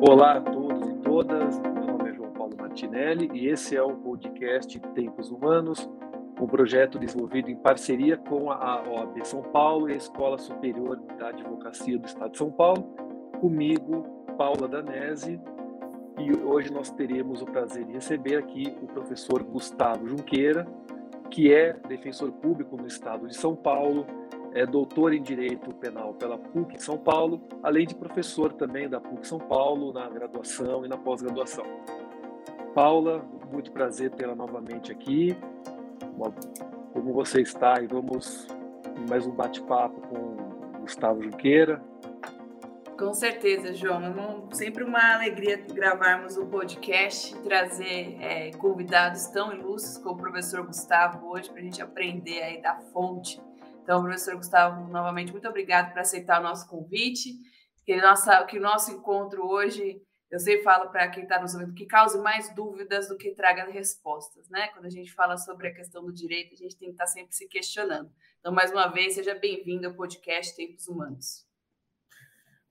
Olá a todos e todas, meu nome é João Paulo Martinelli e esse é o podcast Tempos Humanos, um projeto desenvolvido em parceria com a OAB São Paulo e a Escola Superior da Advocacia do Estado de São Paulo, comigo, Paula Danese, e hoje nós teremos o prazer de receber aqui o professor Gustavo Junqueira, que é defensor público no Estado de São Paulo, é doutor em Direito Penal pela PUC São Paulo, além de professor também da PUC São Paulo na graduação e na pós-graduação. Paula, muito prazer tê-la novamente aqui. Como você está? E vamos mais um bate-papo com Gustavo Junqueira. Com certeza, João. É sempre uma alegria gravarmos um podcast e trazer é, convidados tão ilustres como o professor Gustavo hoje para a gente aprender aí da fonte então, professor Gustavo, novamente, muito obrigado por aceitar o nosso convite. Que, nossa, que o nosso encontro hoje, eu sempre falo para quem está nos ouvindo, que cause mais dúvidas do que traga respostas, né? Quando a gente fala sobre a questão do direito, a gente tem que estar tá sempre se questionando. Então, mais uma vez, seja bem-vindo ao podcast Tempos Humanos.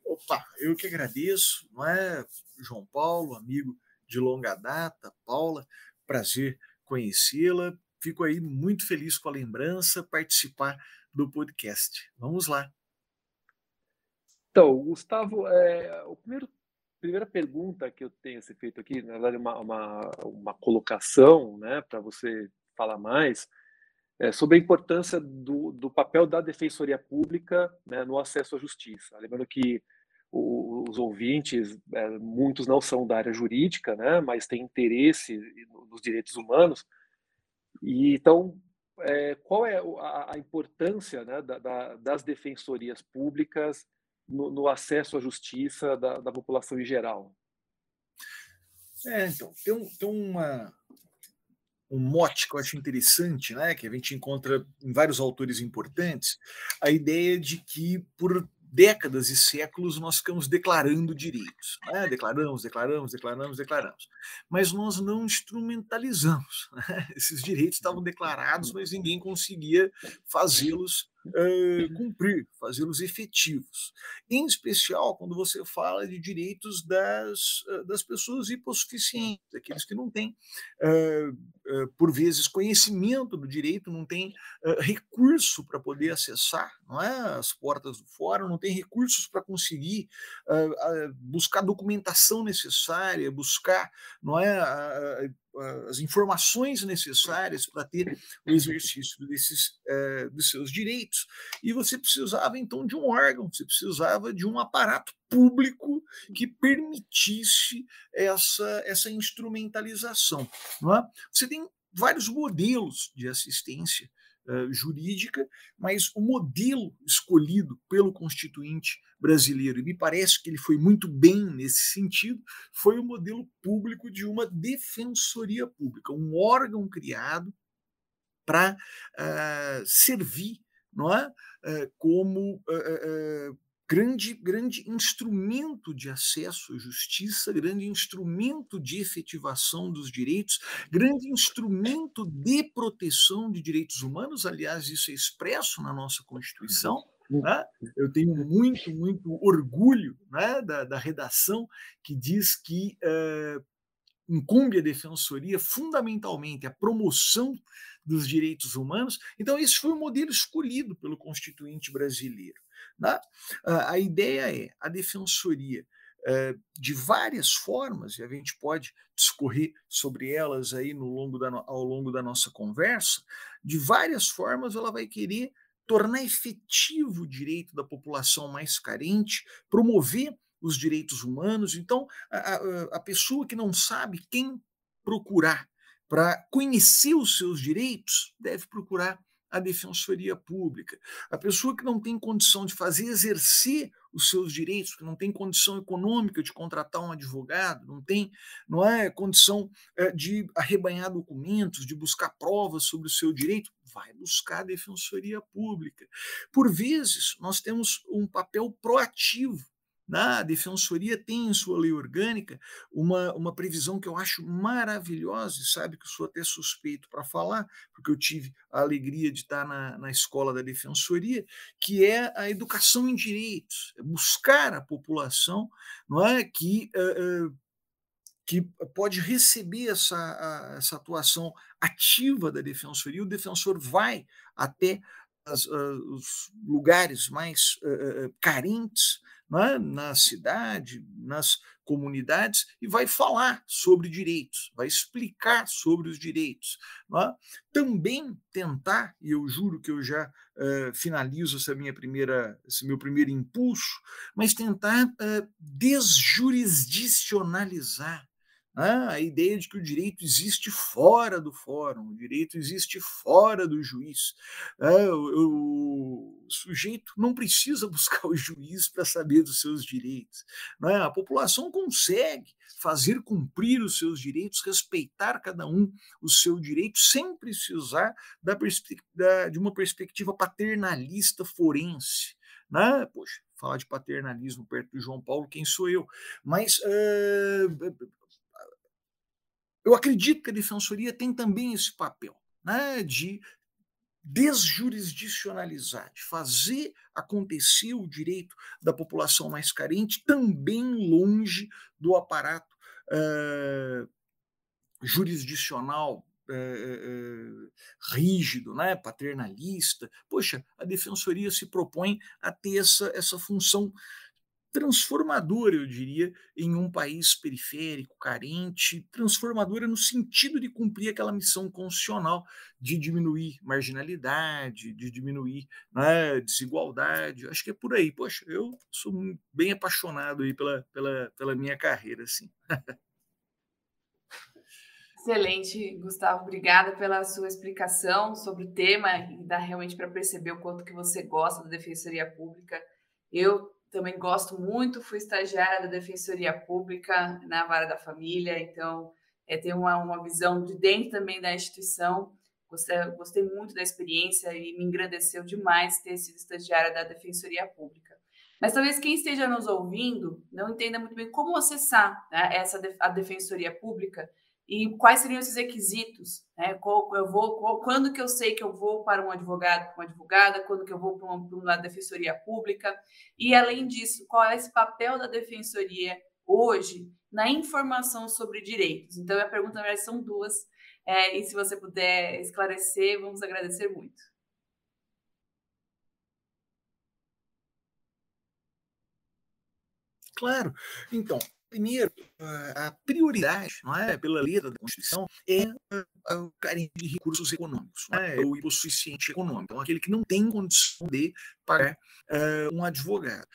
Opa, eu que agradeço, não é, João Paulo, amigo de longa data, Paula, prazer conhecê-la. Fico aí muito feliz com a lembrança, participar do podcast. Vamos lá. Então, Gustavo, é, o primeiro, primeira pergunta que eu tenho a ser feito aqui, na verdade, uma, uma, uma colocação né, para você falar mais, é sobre a importância do, do papel da defensoria pública né, no acesso à justiça. Lembrando que os ouvintes, é, muitos não são da área jurídica, né, mas têm interesse nos direitos humanos. E então, é, qual é a, a importância né, da, da, das defensorias públicas no, no acesso à justiça da, da, população em geral? É, então, tem, um, tem uma, um mote que eu acho interessante, né, que a gente encontra em vários autores importantes, a ideia de que por décadas e séculos nós ficamos declarando direitos. Né? Declaramos, declaramos, declaramos, declaramos. Mas nós não instrumentalizamos. Né? Esses direitos estavam declarados, mas ninguém conseguia fazê-los uh, cumprir, fazê-los efetivos. Em especial quando você fala de direitos das, uh, das pessoas hipossuficientes, aqueles que não têm, uh, por vezes, conhecimento do direito, não têm recurso para poder acessar não é, as portas do fórum, não têm recursos para conseguir buscar documentação necessária, buscar não é, as informações necessárias para ter o exercício desses uh, dos seus direitos e você precisava então de um órgão você precisava de um aparato público que permitisse essa essa instrumentalização é? você tem vários modelos de assistência uh, jurídica, mas o modelo escolhido pelo constituinte brasileiro, e me parece que ele foi muito bem nesse sentido, foi o modelo público de uma defensoria pública, um órgão criado para uh, servir não é? Uh, como uh, grande, grande instrumento de acesso à justiça, grande instrumento de efetivação dos direitos, grande instrumento de proteção de direitos humanos. Aliás, isso é expresso na nossa Constituição. Né? Eu tenho muito, muito orgulho né, da, da redação que diz que uh, incumbe a defensoria fundamentalmente a promoção dos direitos humanos. Então, esse foi o modelo escolhido pelo Constituinte brasileiro. Né? A ideia é a defensoria de várias formas, e a gente pode discorrer sobre elas aí no longo da, ao longo da nossa conversa, de várias formas ela vai querer tornar efetivo o direito da população mais carente, promover os direitos humanos. Então, a, a, a pessoa que não sabe quem procurar para conhecer os seus direitos deve procurar a defensoria pública. A pessoa que não tem condição de fazer exercer os seus direitos, que não tem condição econômica de contratar um advogado, não tem, não é condição é, de arrebanhar documentos, de buscar provas sobre o seu direito, vai buscar a defensoria pública. Por vezes, nós temos um papel proativo Na defensoria tem em sua lei orgânica uma, uma previsão que eu acho maravilhosa, e sabe que eu sou até suspeito para falar, porque eu tive a alegria de estar na, na escola da defensoria, que é a educação em direitos, é buscar a população não é, que. Uh, uh, que pode receber essa, essa atuação ativa da defensoria, o defensor vai até as, uh, os lugares mais uh, carentes né, na cidade, nas comunidades, e vai falar sobre direitos, vai explicar sobre os direitos. Né? Também tentar, e eu juro que eu já uh, finalizo essa minha primeira, esse meu primeiro impulso, mas tentar desjurisdicionalizar ah, a ideia de que o direito existe fora do fórum, o direito existe fora do juiz. Ah, o, o, sujeito não precisa buscar o juiz para saber dos seus direitos. Né? A população consegue fazer cumprir os seus direitos, respeitar cada um o seu direito, sem precisar da, da, de uma perspectiva paternalista forense. Né? Poxa, falar de paternalismo perto do João Paulo, quem sou eu? Mas uh, eu acredito que a defensoria tem também esse papel né, de desjurisdicionalizar, de fazer acontecer o direito da população mais carente também longe do aparato uh, jurisdicional uh, uh, rígido, né, paternalista. Poxa, a defensoria se propõe a ter essa, essa função transformadora, eu diria, em um país periférico, carente, transformadora no sentido de cumprir aquela missão constitucional de diminuir marginalidade, de diminuir né, desigualdade. Acho que é por aí. Poxa, eu sou bem apaixonado aí pela, pela, pela minha carreira, assim. Excelente, Gustavo. Obrigada pela sua explicação sobre o tema e dá realmente para perceber o quanto que você gosta da Defensoria Pública. Eu também gosto muito, fui estagiária da Defensoria Pública na Vara da Família, então é, tenho uma, uma visão de dentro também da instituição. Gostei, gostei muito da experiência e me engrandeceu demais ter sido estagiária da Defensoria Pública. Mas talvez quem esteja nos ouvindo não entenda muito bem como acessar né, essa a Defensoria Pública e quais seriam esses requisitos, né? Qual, eu vou, qual, quando que eu sei que eu vou para um advogado, para uma advogada, quando que eu vou para uma, para uma defensoria pública, e além disso, qual é esse papel da defensoria hoje na informação sobre direitos? Então, a pergunta, na verdade, são duas, é, e se você puder esclarecer, vamos agradecer muito. Claro. Então, Primeiro, a prioridade, não é, pela letra da Constituição, é o carinho de recursos econômicos, não é, o hipossuficiente econômico, então aquele que não tem condição de pagar uh, um advogado.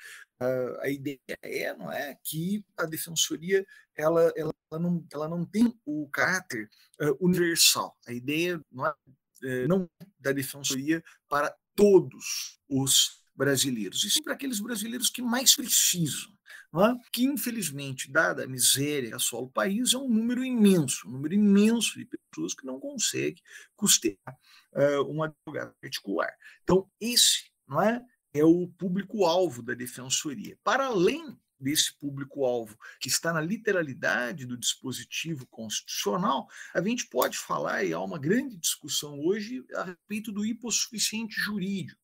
Uh, a ideia é, não é, que a defensoria ela, ela, não, ela não tem o caráter uh, universal. A ideia não é, é não da defensoria para todos os brasileiros, e sim para aqueles brasileiros que mais precisam é? que infelizmente, dada a miséria que assola o país, é um número imenso, um número imenso de pessoas que não conseguem custear uh, um advogado particular. Então, esse não é, é o público-alvo da defensoria. Para além desse público-alvo que está na literalidade do dispositivo constitucional, a gente pode falar, e há uma grande discussão hoje a respeito do hipossuficiente jurídico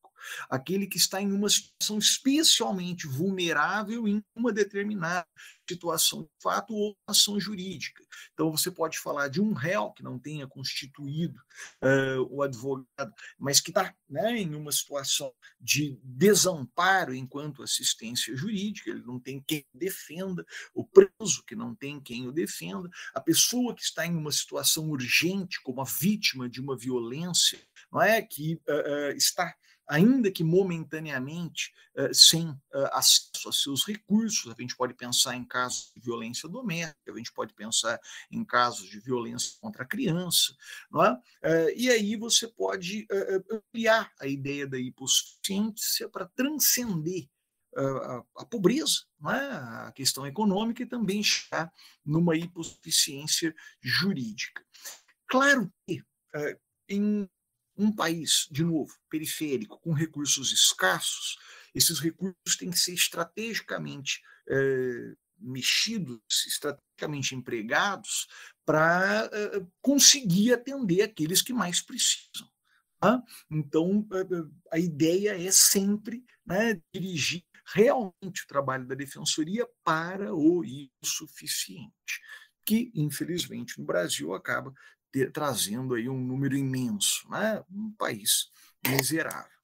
aquele que está em uma situação especialmente vulnerável em uma determinada situação de fato ou ação jurídica. Então, você pode falar de um réu que não tenha constituído uh, o advogado, mas que está né, em uma situação de desamparo enquanto assistência jurídica, ele não tem quem defenda, o preso que não tem quem o defenda, a pessoa que está em uma situação urgente, como a vítima de uma violência, não é que uh, uh, está ainda que momentaneamente, eh, sem eh, acesso a seus recursos. A gente pode pensar em casos de violência doméstica, a gente pode pensar em casos de violência contra a criança. Não é? Eh, e aí você pode ampliar a ideia da hipossuficiência para transcender a, pobreza, não é? a questão econômica e também chegar numa hipossuficiência jurídica. Claro que em um país, de novo, periférico, com recursos escassos, esses recursos têm que ser estrategicamente eh, mexidos, estrategicamente empregados, para eh, conseguir atender aqueles que mais precisam. Tá? Então, a ideia é sempre né, dirigir realmente o trabalho da defensoria para o insuficiente, que, infelizmente, no Brasil acaba ter, trazendo aí um número imenso, né? um país miserável.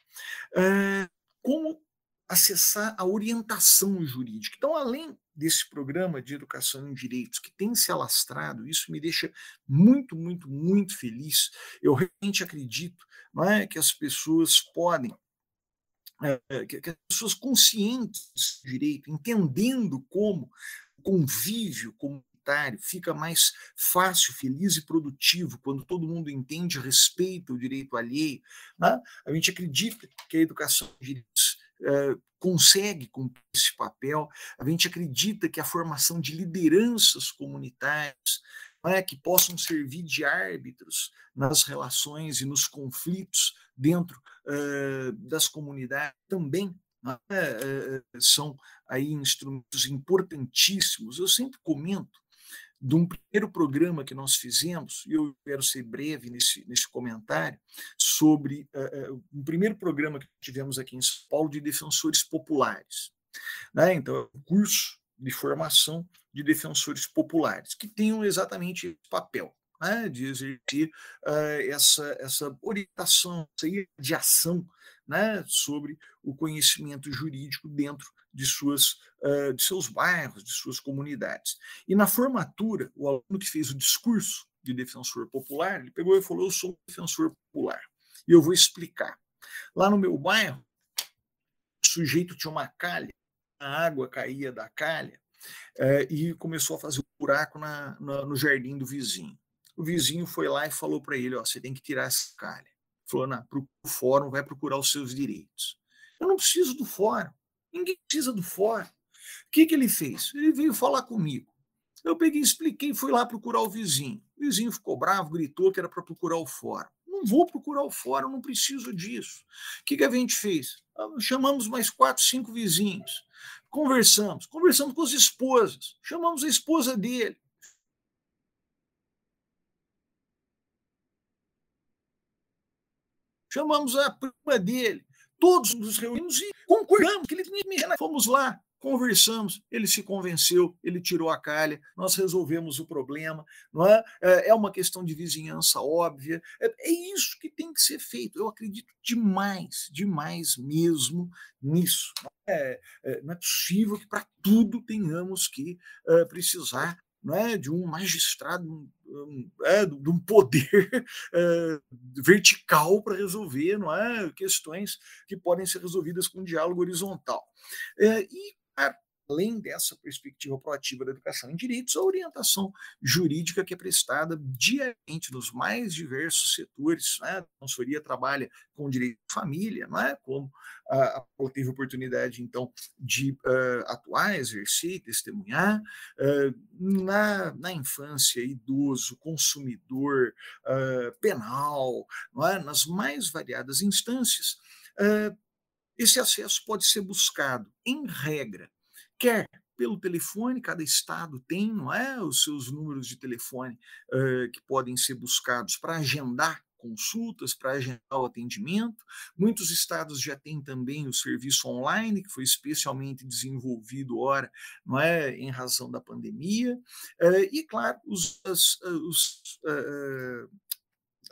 É, como acessar a orientação jurídica? Então, além desse programa de educação em direitos que tem se alastrado, isso me deixa muito, muito, muito feliz. Eu realmente acredito não é, que as pessoas podem é, que, as pessoas conscientes do direito, entendendo como o convívio fica mais fácil, feliz e produtivo quando todo mundo entende respeita o direito alheio. Né? A gente acredita que a educação de direitos é, consegue cumprir esse papel, a gente acredita que a formação de lideranças comunitárias é, que possam servir de árbitros nas relações e nos conflitos dentro uh, das comunidades também uh, são aí instrumentos importantíssimos. Eu sempre comento de um primeiro programa que nós fizemos, e eu quero ser breve nesse, nesse comentário, sobre uh, um primeiro programa que tivemos aqui em São Paulo de defensores populares. Né? Então, é um curso de formação de defensores populares, que tenham exatamente esse papel. Né, de exercer uh, essa, essa orientação, essa irradiação né, sobre o conhecimento jurídico dentro de, suas, uh, de seus bairros, de suas comunidades. E na formatura, o aluno que fez o discurso de defensor popular, ele pegou e falou: Eu sou um defensor popular. E eu vou explicar. Lá no meu bairro, o sujeito tinha uma calha, a água caía da calha, é, e começou a fazer um buraco na, na, no jardim do vizinho. O vizinho foi lá e falou para ele: ó, você tem que tirar essa calha. Falou: não, procura o fórum, vai procurar os seus direitos. Eu não preciso do fórum. Ninguém precisa do fórum. O que, que ele fez? Ele veio falar comigo. Eu peguei, expliquei, fui lá procurar o vizinho. O vizinho ficou bravo, gritou que era para procurar o fórum. Não vou procurar o fórum, não preciso disso. O que, que a gente fez? Ah, chamamos mais quatro, cinco vizinhos. Conversamos, conversamos com as esposas, chamamos a esposa dele. Chamamos a prima dele, todos nos reunimos e concordamos que ele tinha que Fomos lá, conversamos, ele se convenceu, ele tirou a calha, nós resolvemos o problema, não é? É, é uma questão de vizinhança óbvia, é, é isso que tem que ser feito. Eu acredito demais, demais mesmo nisso. É, é, não é possível que para tudo tenhamos que uh, precisar é, de um magistrado, um, é, de um poder é, vertical para resolver não é, questões que podem ser resolvidas com um diálogo horizontal. É, e além dessa perspectiva proativa da educação em direitos, a orientação jurídica que é prestada diariamente nos mais diversos setores. Né? A consultoria trabalha com direito de família, não é? como a, a teve oportunidade, então, de uh, atuar, exercer, testemunhar, uh, na, na infância, idoso, consumidor, uh, penal, não é? nas mais variadas instâncias. esse acesso pode ser buscado, em regra, quer pelo telefone, cada estado tem, não é, os seus números de telefone uh, que podem ser buscados para agendar consultas, para agendar o atendimento. Muitos estados já têm também o serviço online, que foi especialmente desenvolvido, ora, não é, em razão da pandemia. Uh, e, claro, os, as, os uh,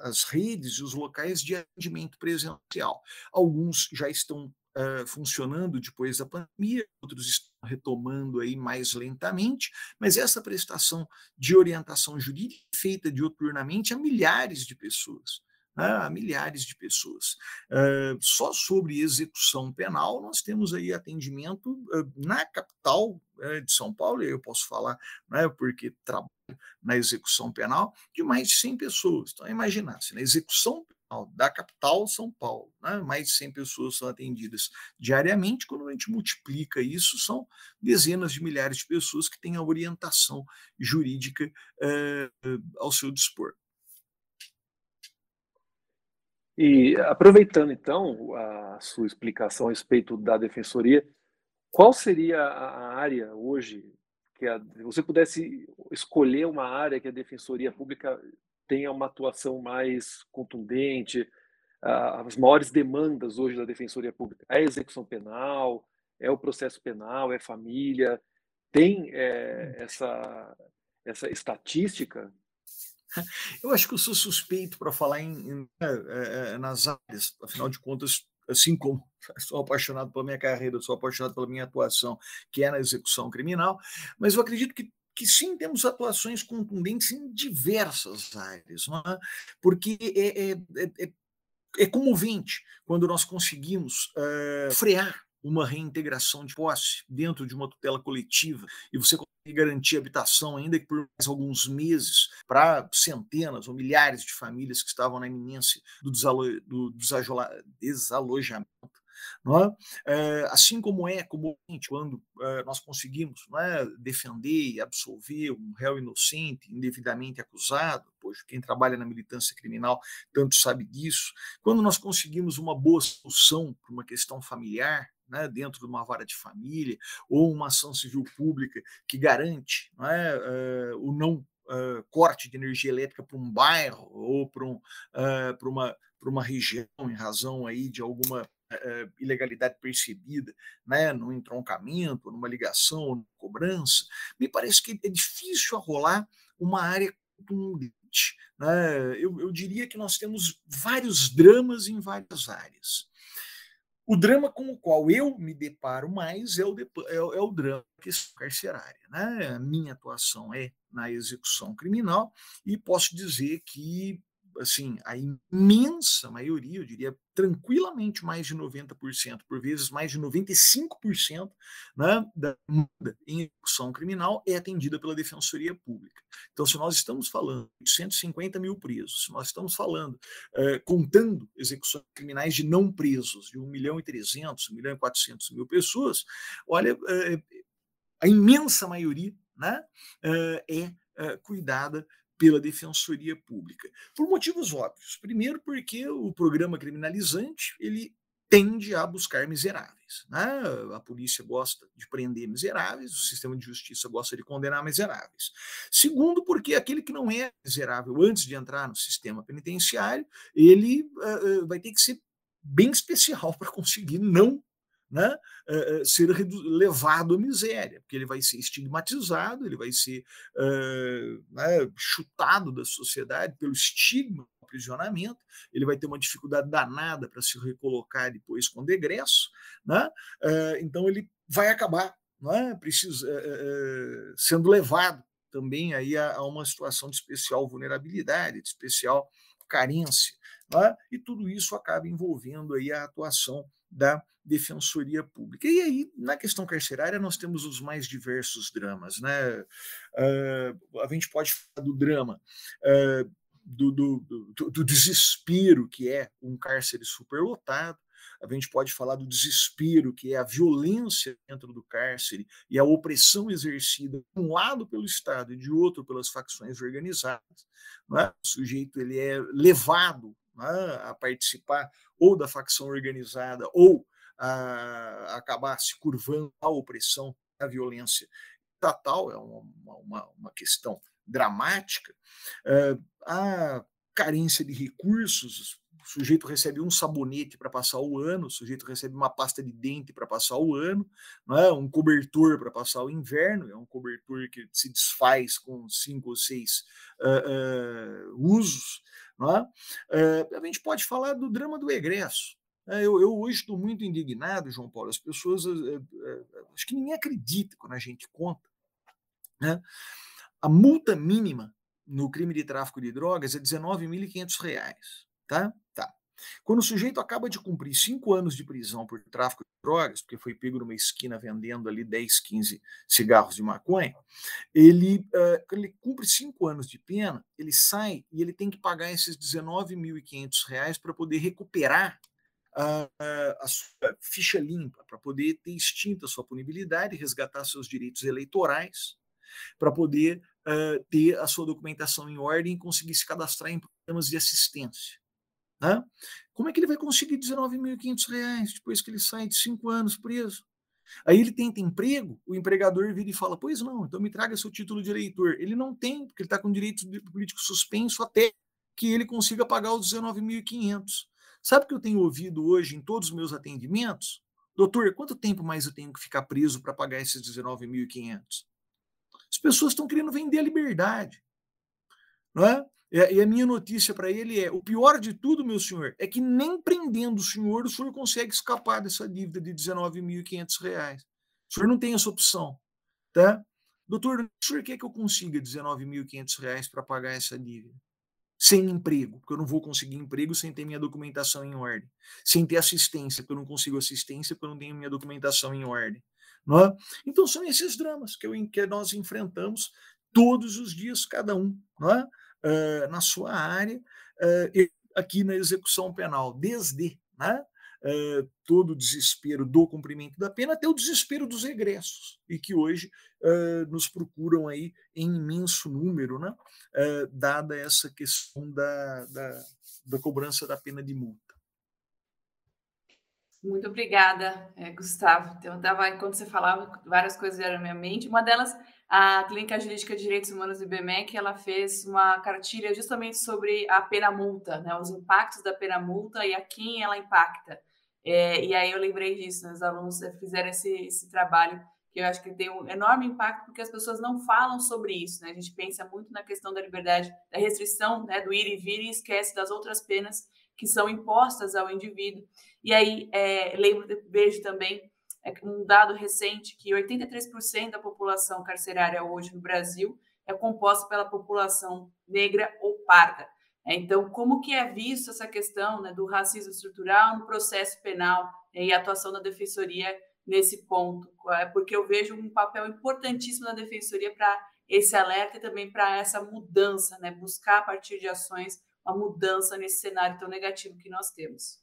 as redes e os locais de atendimento presencial. Alguns já estão uh, funcionando depois da pandemia, outros estão retomando aí mais lentamente, mas essa prestação de orientação jurídica feita dioturnamente a milhares de pessoas. Né, a milhares de pessoas. Uh, só sobre execução penal, nós temos aí atendimento uh, na capital uh, de São Paulo, e eu posso falar, né, porque trabalho na execução penal, de mais de 100 pessoas. Então, imaginar, se na execução da capital São Paulo. Né? Mais de 100 pessoas são atendidas diariamente. Quando a gente multiplica isso, são dezenas de milhares de pessoas que têm a orientação jurídica eh, ao seu dispor. E aproveitando então a sua explicação a respeito da defensoria, Qual seria a área hoje que a, você pudesse escolher uma área que a Defensoria Pública tenha uma atuação mais contundente, as maiores demandas hoje da Defensoria Pública? É a execução penal? É o processo penal? É família? Tem é, essa, essa estatística? Eu acho que eu sou suspeito para falar em, em, é, nas áreas, afinal de contas, assim como sou apaixonado pela minha carreira, sou apaixonado pela minha atuação, que é na execução criminal, mas eu acredito que que sim temos atuações contundentes em diversas áreas, é? porque é, é, é, é, comovente quando nós conseguimos uh, frear uma reintegração de posse dentro de uma tutela coletiva e você consegue garantir habitação, ainda que por mais alguns meses, para centenas ou milhares de famílias que estavam na iminência do, desalo do desalojamento é? assim como é comumente quando nós conseguimos é? defender e absolver um réu inocente, indevidamente acusado, pois quem trabalha na militância criminal tanto sabe disso, quando nós conseguimos uma boa solução para uma questão familiar, né, dentro de uma vara de família, ou uma ação civil pública que garante é, uh, o não corte de energia elétrica para um bairro ou para um, uma, uma região, em razão aí de alguma uh, ilegalidade percebida né, no entroncamento, numa ligação, numa cobrança, me parece que é difícil arrolar uma área contundente. Né? Eu, eu diria que nós temos vários dramas em várias áreas. O drama com o qual eu me deparo mais é o, de, é, é o drama questão carcerária. Né? A minha atuação é na execução criminal e posso dizer que assim, a imensa maioria, eu diria tranquilamente mais de 90%, por vezes mais de 95% né, da multa em execução criminal é atendida pela Defensoria Pública. Então, se nós estamos falando de 150 mil presos, se nós estamos falando, eh, contando execuções criminais de não presos, de 1 milhão e 300, 1 milhão e 400 mil pessoas, olha, eh, a imensa maioria né, eh, é cuidada pela Defensoria Pública, por motivos óbvios. Primeiro, porque o programa criminalizante ele tende a buscar miseráveis. Né? A polícia gosta de prender miseráveis, o sistema de justiça gosta de condenar miseráveis. Segundo, porque aquele que não é miserável antes de entrar no sistema penitenciário, ele uh, vai ter que ser bem especial para conseguir não né, uh, ser levado à miséria, porque ele vai ser estigmatizado, ele vai ser uh, né, chutado da sociedade pelo estigma do aprisionamento, ele vai ter uma dificuldade danada para se recolocar depois com degresso, né, então ele vai acabar né, precisa, sendo levado também aí a, uma situação de especial vulnerabilidade, de especial carência, né, e tudo isso acaba envolvendo aí a atuação da defensoria pública. E aí, na questão carcerária, nós temos os mais diversos dramas. Né? Uh, a gente pode falar do drama uh, do, do, do, do, desespero que é um cárcere superlotado, a gente pode falar do desespero, que é a violência dentro do cárcere e a opressão exercida, de um lado pelo Estado e de outro pelas facções organizadas. É? O sujeito ele é levado? A participar ou da facção organizada ou a acabar se curvando à opressão, à violência estatal, é uma, uma, uma questão dramática, a carência de recursos, o sujeito recebe um sabonete para passar o ano, o sujeito recebe uma pasta de dente para passar o ano, não é? um cobertor para passar o inverno, é um cobertor que se desfaz com cinco ou seis uh, uh, usos. É? Uh, a gente pode falar do drama do egresso. É, eu, eu, hoje estou muito indignado, João Paulo. As pessoas, acho que ninguém acredita quando a gente conta. Né? A multa mínima no crime de tráfico de drogas é R$ 19.500. Tá? Tá. Quando o sujeito acaba de cumprir cinco anos de prisão por tráfico de drogas, porque foi pego numa esquina vendendo ali 10, 15 cigarros de maconha, ele, uh, ele cumpre cinco anos de pena, ele sai e ele tem que pagar esses R$ 19.500 para poder recuperar a, a, sua ficha limpa, para poder ter extinta a sua punibilidade, resgatar seus direitos eleitorais, para poder uh, ter a sua documentação em ordem e conseguir se cadastrar em programas de assistência. Né? Como é que ele vai conseguir R$ 19.500 depois que ele sai de cinco anos preso? Aí ele tenta emprego, o empregador vira e fala: Pois não, então me traga seu título de eleitor. Ele não tem, porque ele está com direito político suspenso até que ele consiga pagar os 19.500. Sabe o que eu tenho ouvido hoje em todos os meus atendimentos? Doutor, quanto tempo mais eu tenho que ficar preso para pagar esses 19.500? As pessoas estão querendo vender a liberdade. Não é? E a minha notícia para ele é: o pior de tudo, meu senhor, é que nem prendendo o senhor, o senhor consegue escapar dessa dívida de R$19.500. O senhor não tem essa opção. Tá? Doutor, o senhor quer que eu consiga R$19.500 para pagar essa dívida? Sem emprego, porque eu não vou conseguir emprego sem ter minha documentação em ordem. Sem ter assistência, porque eu não consigo assistência, porque eu não tenho minha documentação em ordem. Não é? Então são esses dramas que, eu, que nós enfrentamos todos os dias, cada um. Não é? Uh, na sua área, uh, aqui na execução penal, desde né, uh, todo o desespero do cumprimento da pena até o desespero dos egressos, e que hoje nos procuram aí em imenso número, né, dada essa questão da, da, da cobrança da pena de multa. Muito obrigada, eh, Gustavo. Então, tava, enquanto você falava, várias coisas vieram na minha mente. Uma delas a Clínica Jurídica de Direitos Humanos do IBMEC, ela fez uma cartilha justamente sobre a pena multa, né, os impactos da pena multa e a quem ela impacta. É, e aí eu lembrei disso, né, os alunos fizeram esse, esse trabalho que eu acho que tem um enorme impacto porque as pessoas não falam sobre isso, né? A gente pensa muito na questão da liberdade, da restrição, né, do ir e vir e esquece das outras penas que são impostas ao indivíduo. E aí é, lembro, vejo também é um dado recente que 83% da população carcerária hoje no Brasil é composta pela população negra ou parda. É, então, como que é visto essa questão né, do racismo estrutural no processo penal né, e a atuação da defensoria nesse ponto? É porque eu vejo um papel importantíssimo da defensoria para esse alerta e também para essa mudança, né, buscar a partir de ações uma mudança nesse cenário tão negativo que nós temos.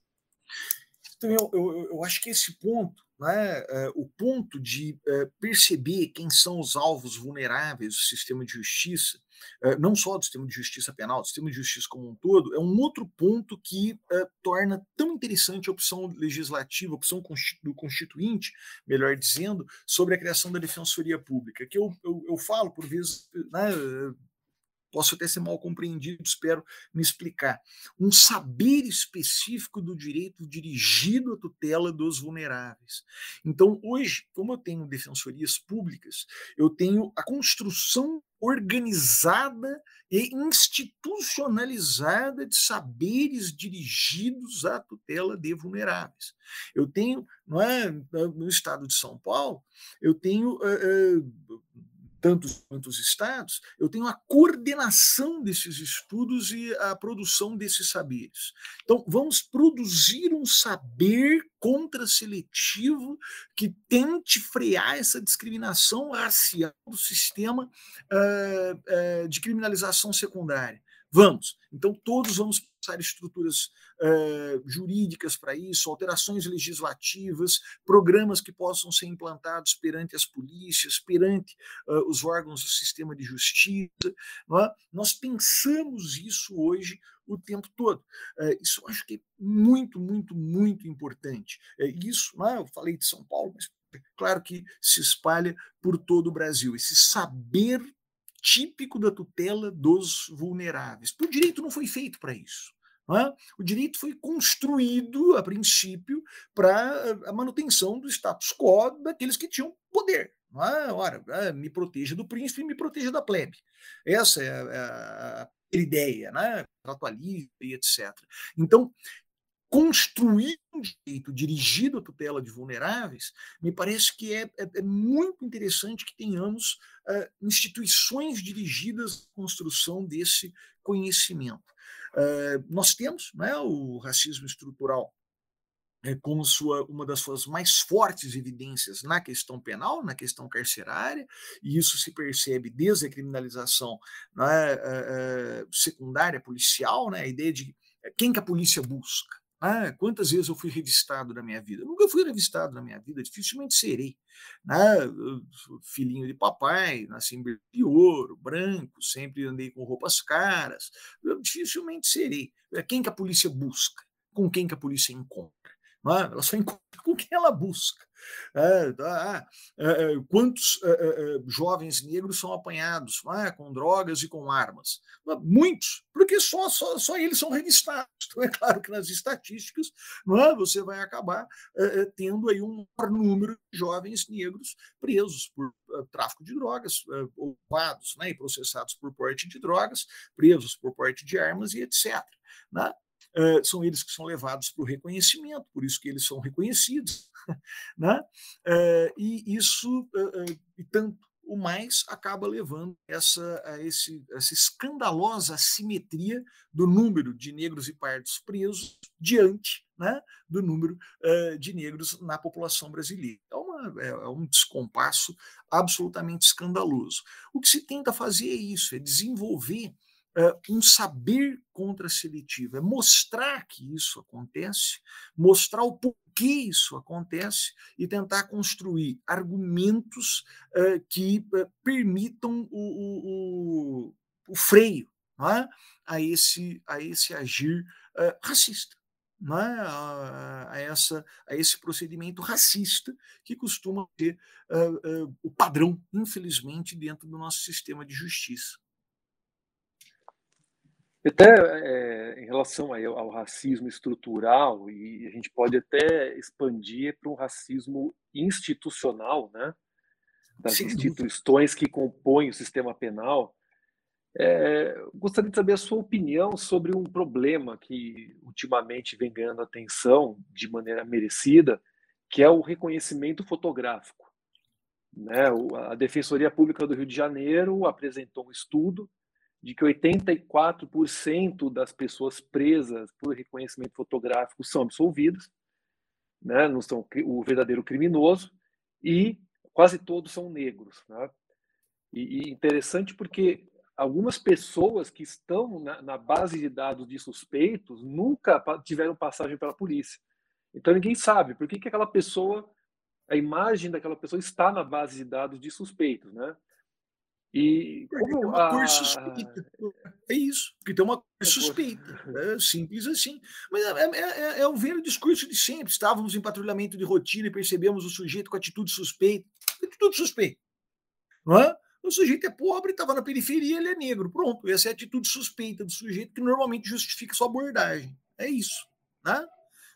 Então, eu, eu, eu acho que esse ponto né, uh, o ponto de uh, perceber quem são os alvos vulneráveis do sistema de justiça, uh, não só do sistema de justiça penal, do sistema de justiça como um todo, é um outro ponto que torna tão interessante a opção legislativa, a opção do constituinte, melhor dizendo, sobre a criação da defensoria pública, que eu, eu, eu falo por vezes, né, posso até ser mal compreendido, espero me explicar. Um saber específico do direito dirigido à tutela dos vulneráveis. Então, hoje, como eu tenho defensorias públicas, eu tenho a construção organizada e institucionalizada de saberes dirigidos à tutela de vulneráveis. Eu tenho, não é, no estado de São Paulo, eu tenho uh, uh, tantos quantos estados, eu tenho a coordenação desses estudos e a produção desses saberes. Então, vamos produzir um saber contra-seletivo que tente frear essa discriminação racial do sistema uh, uh, de criminalização secundária. Vamos. Então, todos vamos pensar estruturas uh, jurídicas para isso, alterações legislativas, programas que possam ser implantados perante as polícias, perante uh, os órgãos do sistema de justiça. É? Nós pensamos isso hoje o tempo todo. Uh, isso eu acho que é muito, muito, muito importante. isso, é? eu falei de São Paulo, mas claro que se espalha por todo o Brasil. Esse saber típico da tutela dos vulneráveis. O direito não foi feito para isso. É? O direito foi construído, a princípio, para a manutenção do status quo daqueles que tinham poder. É? Ora, é, me proteja do príncipe e me proteja da plebe. Essa é a, a ideia, né? Tratualista e etc. Então, construir um direito dirigido à tutela de vulneráveis, me parece que é, é, é muito interessante que tenhamos uh, instituições dirigidas à construção desse conhecimento. Uh, nós temos né, o racismo estrutural é, como sua, uma das suas mais fortes evidências na questão penal, na questão carcerária, e isso se percebe desde a criminalização né, uh, secundária policial, né, a ideia de quem que a polícia busca. Ah, quantas vezes eu fui revistado na minha vida? Eu nunca fui revistado na minha vida, dificilmente serei. Né? Filhinho de papai, nasci em de ouro, branco, sempre andei com roupas caras. Eu dificilmente serei. Quem que a polícia busca? Com quem que a polícia encontra? É? ela só encontra com quem ela busca. É, ah, é, quantos jovens negros são apanhados com drogas e com armas? Muitos, porque só, só, só eles são revistados. Então, é claro que nas estatísticas é, você vai acabar tendo aí um maior número de jovens negros presos por tráfico de drogas, ouvados né, e processados por porte de drogas, presos por porte de armas e etc. Né? Uh, são eles que são levados para o reconhecimento, por isso que eles são reconhecidos. né? Uh, e isso, uh, e tanto o mais, acaba levando essa, a esse, essa escandalosa assimetria do número de negros e pardos presos diante né, do número de negros na população brasileira. É, uma, é, é um descompasso absolutamente escandaloso. O que se tenta fazer é isso, é desenvolver um saber contra-seletivo, é mostrar que isso acontece, mostrar o porquê isso acontece e tentar construir argumentos que permitam o, o, o freio é? a, esse, a esse agir racista. É? A, a, essa, a esse procedimento racista que costuma ser uh, uh, o padrão, infelizmente, dentro do nosso sistema de justiça. Até é, em relação ao, ao racismo estrutural, e a gente pode até expandir para um racismo institucional, né? das Sim. instituições que compõem o sistema penal. É, gostaria de saber a sua opinião sobre um problema que ultimamente vem ganhando atenção de maneira merecida, que é o reconhecimento fotográfico. Né? A Defensoria Pública do Rio de Janeiro apresentou um estudo de que 84% das pessoas presas por reconhecimento fotográfico são absolvidas, né, não são o verdadeiro criminoso, e quase todos são negros. Né? E, e interessante porque algumas pessoas que estão na, na, base de dados de suspeitos nunca tiveram passagem pela polícia. Então ninguém sabe por que, que aquela pessoa, a imagem daquela pessoa está na base de dados de suspeitos, né? E como tem uma a... cor suspeita. É isso, porque tem uma cor é suspeita. É simples assim. Mas é, é, é, é o velho discurso de sempre. Estávamos em patrulhamento de rotina e percebemos o sujeito com atitude suspeita. Atitude suspeita. Não é? O sujeito é pobre, estava na periferia, ele é negro. Pronto, essa é a atitude suspeita do sujeito que normalmente justifica sua abordagem. É isso. Né?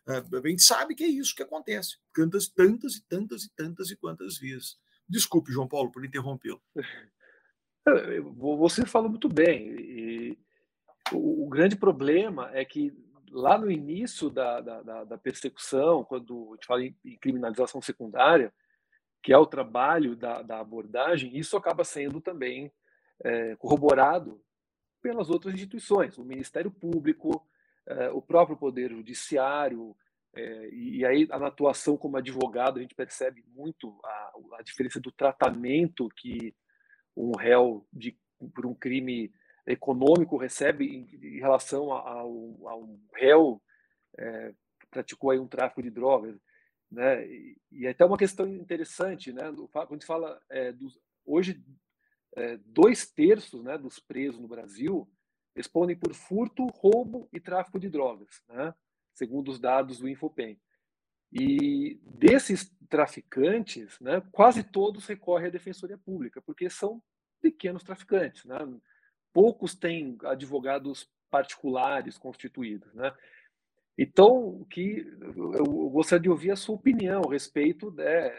É, a gente sabe que é isso que acontece. Tantas, tantas e tantas e tantas e quantas vezes. Desculpe, João Paulo, por interrompê-lo. Você falou muito bem. O, grande problema é que lá no início da, da, da, persecução, quando a gente fala em, criminalização secundária, que é o trabalho da, da abordagem, isso acaba sendo também é, corroborado pelas outras instituições, o Ministério Público, é, o próprio Poder Judiciário, é, e aí na atuação como advogado a gente percebe muito a, a diferença do tratamento que um réu de, por um crime econômico recebe em, em relação a, um réu é, praticou aí um tráfico de drogas, né? E, e é até uma questão interessante, né? Quando gente fala é, dos, hoje é, dois terços, né, dos presos no Brasil respondem por furto, roubo e tráfico de drogas, né? Segundo os dados do Infopem. E desses traficantes, né, quase todos recorrem à defensoria pública, porque são pequenos traficantes. Né? Poucos têm advogados particulares constituídos. Né? Então, que eu gostaria de ouvir a sua opinião a respeito de,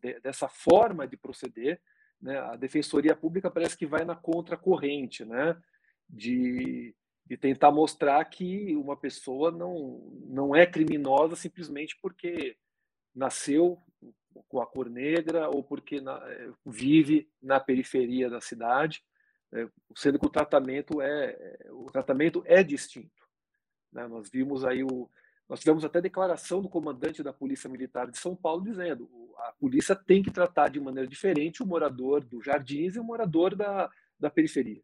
de, dessa forma de proceder. Né? A defensoria pública parece que vai na contracorrente, né? de e tentar mostrar que uma pessoa não, não é criminosa simplesmente porque nasceu com a cor negra ou porque na, eh, vive na periferia da cidade, né? sendo que o tratamento é o tratamento é distinto. Né? Nós vimos aí o nós tivemos até declaração do comandante da Polícia Militar de São Paulo dizendo a polícia tem que tratar de maneira diferente o morador do Jardins e o morador da, da periferia.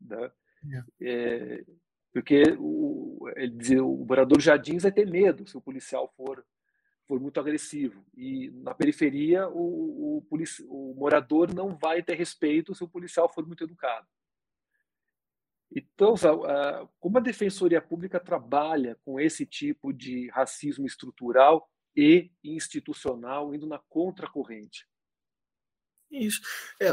Né? É, porque o, ele dizia, o morador Jardins vai ter medo se o policial for for muito agressivo e na periferia o, o, polici, o morador não vai ter respeito se o policial for muito educado. Então, como a Defensoria Pública trabalha com esse tipo de racismo estrutural e institucional, indo na contracorrente? Isso. É,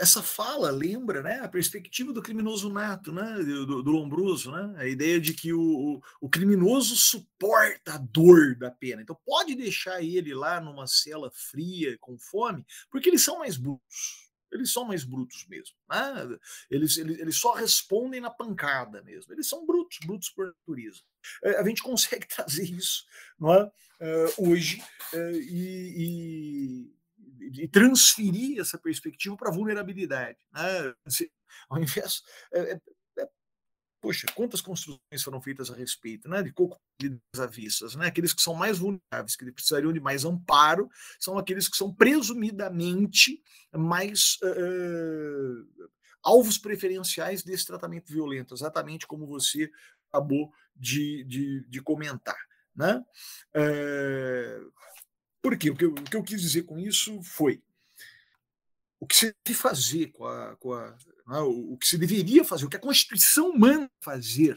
essa fala lembra né, a perspectiva do criminoso nato, né, do, do Lombroso, né, a ideia de que o, o, criminoso suporta a dor da pena. Então pode deixar ele lá numa cela fria, com fome, porque eles são mais brutos. Eles são mais brutos mesmo. Né? Eles, eles, eles só respondem na pancada mesmo. Eles são brutos, brutos por natureza. É, a gente consegue trazer isso não é? Uh, hoje uh, e, e e transferir essa perspectiva para vulnerabilidade. Né? Ao invés. É, é, é, poxa, quantas construções foram feitas a respeito, né? De coculidas avissas, né? Aqueles que são mais vulneráveis, que precisariam de mais amparo, são aqueles que são presumidamente mais uh, alvos preferenciais desse tratamento violento, exatamente como você acabou de, de, de comentar. Né? Uh, por quê? O que, eu, o que eu quis dizer com isso foi o que se deve fazer com a, com a né, o, que se deveria fazer, o que a Constituição manda fazer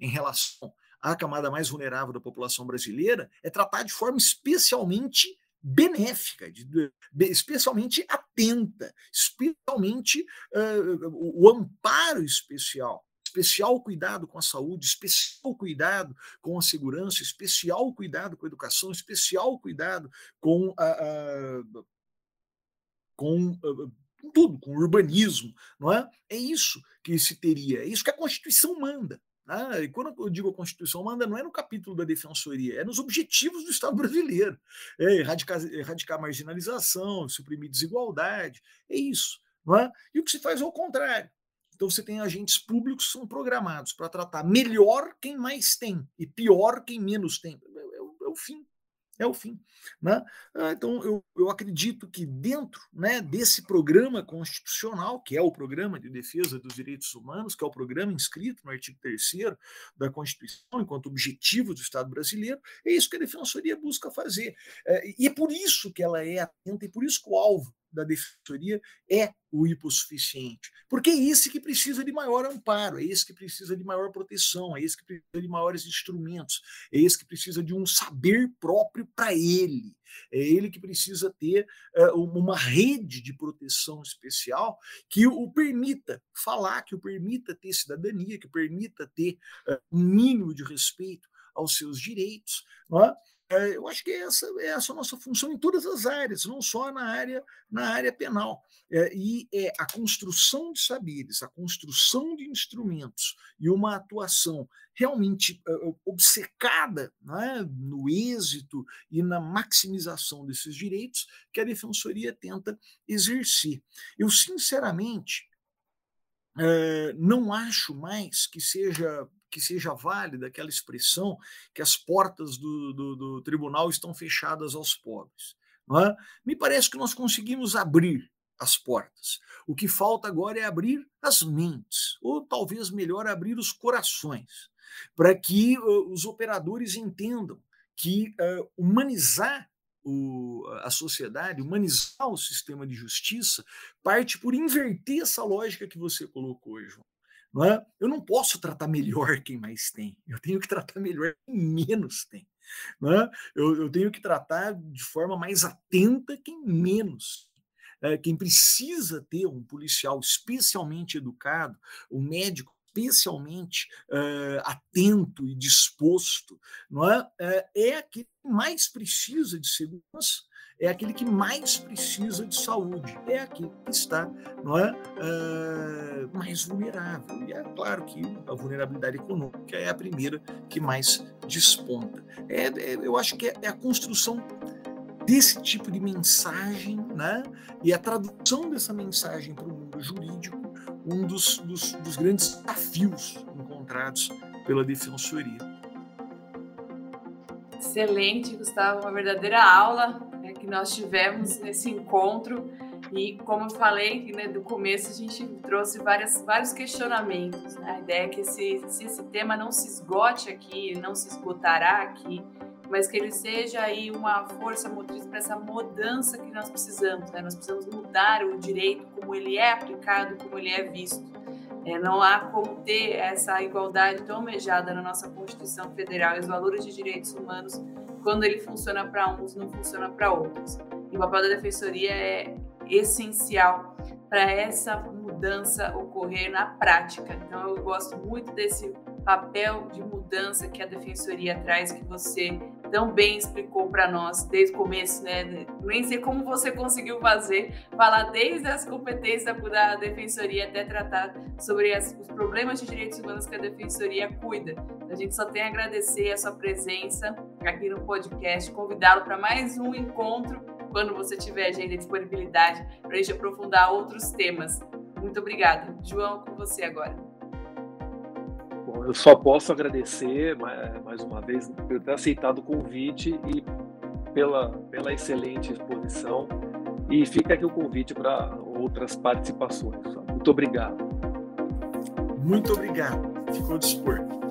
em relação à camada mais vulnerável da população brasileira é tratar de forma especialmente benéfica, de, de, especialmente atenta, especialmente uh, o, o amparo especial especial cuidado com a saúde, especial cuidado com a segurança, especial cuidado com a educação, especial cuidado com a, a com a, tudo, com o urbanismo, não é? É isso que se teria, é isso que a Constituição manda. Né? E quando eu digo a Constituição manda, não é no capítulo da Defensoria, é nos objetivos do Estado brasileiro. É erradicar, erradicar marginalização, suprimir desigualdade, é isso. Não é? E o que se faz é o contrário. Então você tem agentes públicos que são programados para tratar melhor quem mais tem e pior quem menos tem. É, é, é o fim. É o fim. Né? Ah, então, eu, eu acredito que dentro né, desse programa constitucional, que é o Programa de Defesa dos Direitos Humanos, que é o programa inscrito no artigo 3 da Constituição, enquanto objetivo do Estado brasileiro, é isso que a Defensoria busca fazer. É, e é por isso que ela é atenta e por isso que o alvo da defensoria é o hipossuficiente. Porque é esse que precisa de maior amparo, é esse que precisa de maior proteção, é esse que precisa de maiores instrumentos, é esse que precisa de um saber próprio para ele. É ele que precisa ter uh, uma rede de proteção especial que o permita falar, que o permita ter cidadania, que permita ter uh, um mínimo de respeito aos seus direitos. Não é? É, eu acho que essa é essa a nossa função em todas as áreas, não só na área, na área penal. É, e é a construção de saberes, a construção de instrumentos e uma atuação realmente uh, obcecada né, no êxito e na maximização desses direitos que a defensoria tenta exercer. Eu, sinceramente, uh, não acho mais que seja que seja válida aquela expressão que as portas do, do, do tribunal estão fechadas aos pobres. É? Me parece que nós conseguimos abrir as portas. O que falta agora é abrir as mentes, ou talvez melhor abrir os corações, para que uh, os operadores entendam que uh, humanizar o, a sociedade, humanizar o sistema de justiça, parte por inverter essa lógica que você colocou, João. Não é? Eu não posso tratar melhor quem mais tem, eu tenho que tratar melhor quem menos tem. Não é? eu, eu tenho que tratar de forma mais atenta quem menos é, quem precisa ter um policial especialmente educado, um médico especialmente uh, atento e disposto, não é? Uh, é aquele que mais precisa de segurança, é aquele que mais precisa de saúde, é aquele que está não é, uh, mais vulnerável. E é claro que a vulnerabilidade econômica é a primeira que mais desponta. É, é eu acho que é, é a construção desse tipo de mensagem né, e a tradução dessa mensagem para o mundo jurídico um dos, dos, dos grandes desafios encontrados pela defensoria. Excelente, Gustavo, uma verdadeira aula né, que nós tivemos nesse encontro. E como eu falei né, do começo, a gente trouxe várias, vários questionamentos. Né? A ideia é que esse, se esse tema não se esgote aqui, não se esgotará aqui, mas que ele seja aí uma força motriz para essa mudança que nós precisamos. Né? Nós precisamos mudar o direito como ele é aplicado, como ele é visto. É, não há como ter essa igualdade tão almejada na nossa Constituição Federal e os valores de direitos humanos quando ele funciona para uns, não funciona para outros. E o papel da Defensoria é essencial para essa mudança ocorrer na prática. Então, eu gosto muito desse papel de mudança que a defensoria traz, que você tão bem explicou para nós desde o começo, né? Nem sei como você conseguiu fazer, falar desde as competências da defensoria até tratar sobre as, os problemas de direitos humanos que a defensoria cuida. A gente só tem a agradecer a sua presença aqui no podcast, convidá-lo para mais um encontro quando você tiver agenda e disponibilidade para a gente aprofundar outros temas. Muito obrigada. João, com você agora. Eu só posso agradecer mais uma vez por ter aceitado o convite e pela, pela excelente exposição. E fica aqui o convite para outras participações. Muito obrigado. Muito obrigado. Ficou dispor.